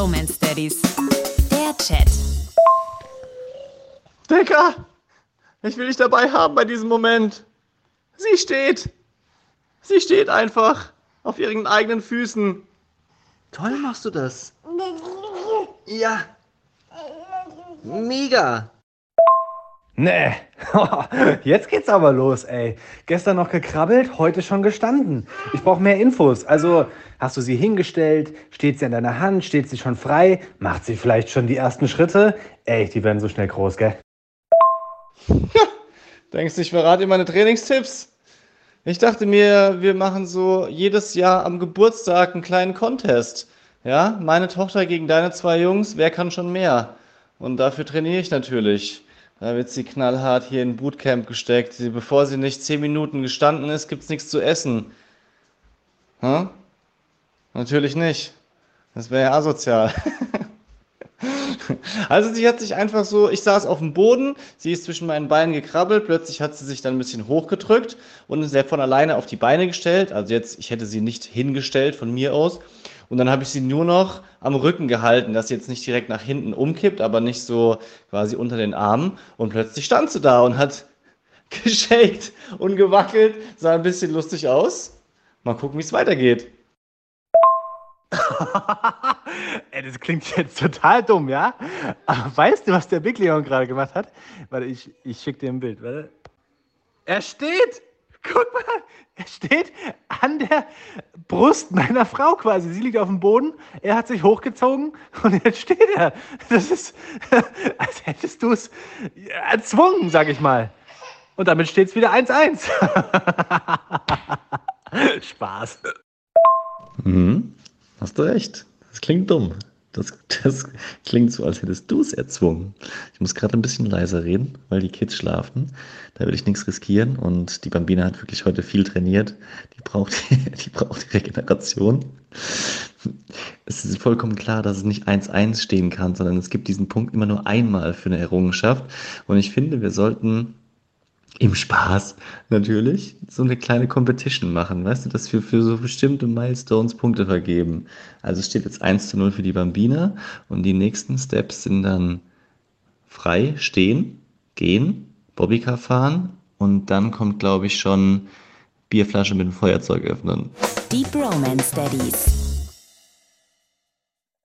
Bromance Daddies. Der Chat. Dicker, ich will dich dabei haben bei diesem Moment. Sie steht. Sie steht einfach auf ihren eigenen Füßen. Toll machst du das. Ja. Mega. Nee, jetzt geht's aber los, ey. Gestern noch gekrabbelt, heute schon gestanden. Ich brauche mehr Infos. Also, hast du sie hingestellt? Steht sie an deiner Hand? Steht sie schon frei? Macht sie vielleicht schon die ersten Schritte? Ey, die werden so schnell groß, gell? Denkst du, ich verrate dir meine Trainingstipps? Ich dachte mir, wir machen so jedes Jahr am Geburtstag einen kleinen Contest. Ja, meine Tochter gegen deine zwei Jungs, wer kann schon mehr? Und dafür trainiere ich natürlich. Da wird sie knallhart hier in Bootcamp gesteckt. Bevor sie nicht zehn Minuten gestanden ist, gibt's nichts zu essen. Hm? Natürlich nicht. Das wäre ja asozial. Also sie hat sich einfach so, ich saß auf dem Boden, sie ist zwischen meinen Beinen gekrabbelt, plötzlich hat sie sich dann ein bisschen hochgedrückt und ist von alleine auf die Beine gestellt. Also jetzt, ich hätte sie nicht hingestellt von mir aus. Und dann habe ich sie nur noch am Rücken gehalten, dass sie jetzt nicht direkt nach hinten umkippt, aber nicht so quasi unter den Armen. Und plötzlich stand sie da und hat geschakt und gewackelt, sah ein bisschen lustig aus. Mal gucken, wie es weitergeht. Ey, das klingt jetzt total dumm, ja? Aber weißt du, was der Big Leon gerade gemacht hat? Warte, ich, ich schicke dir ein Bild. Warte. Er steht! Guck mal, er steht an der Brust meiner Frau quasi. Sie liegt auf dem Boden, er hat sich hochgezogen und jetzt steht er. Das ist, als hättest du es erzwungen, sag ich mal. Und damit steht es wieder 1-1. Spaß. Mhm. Hast du recht. Das klingt dumm. Das, das klingt so, als hättest du es erzwungen. Ich muss gerade ein bisschen leiser reden, weil die Kids schlafen. Da will ich nichts riskieren. Und die Bambina hat wirklich heute viel trainiert. Die braucht, die braucht die Regeneration. Es ist vollkommen klar, dass es nicht 1-1 stehen kann, sondern es gibt diesen Punkt immer nur einmal für eine Errungenschaft. Und ich finde, wir sollten im Spaß natürlich so eine kleine Competition machen, weißt du, dass wir für so bestimmte Milestones Punkte vergeben. Also steht jetzt 1 zu 0 für die Bambina und die nächsten Steps sind dann frei, stehen, gehen, Bobbycar fahren und dann kommt, glaube ich, schon Bierflasche mit dem Feuerzeug öffnen. Deep Romance Daddies.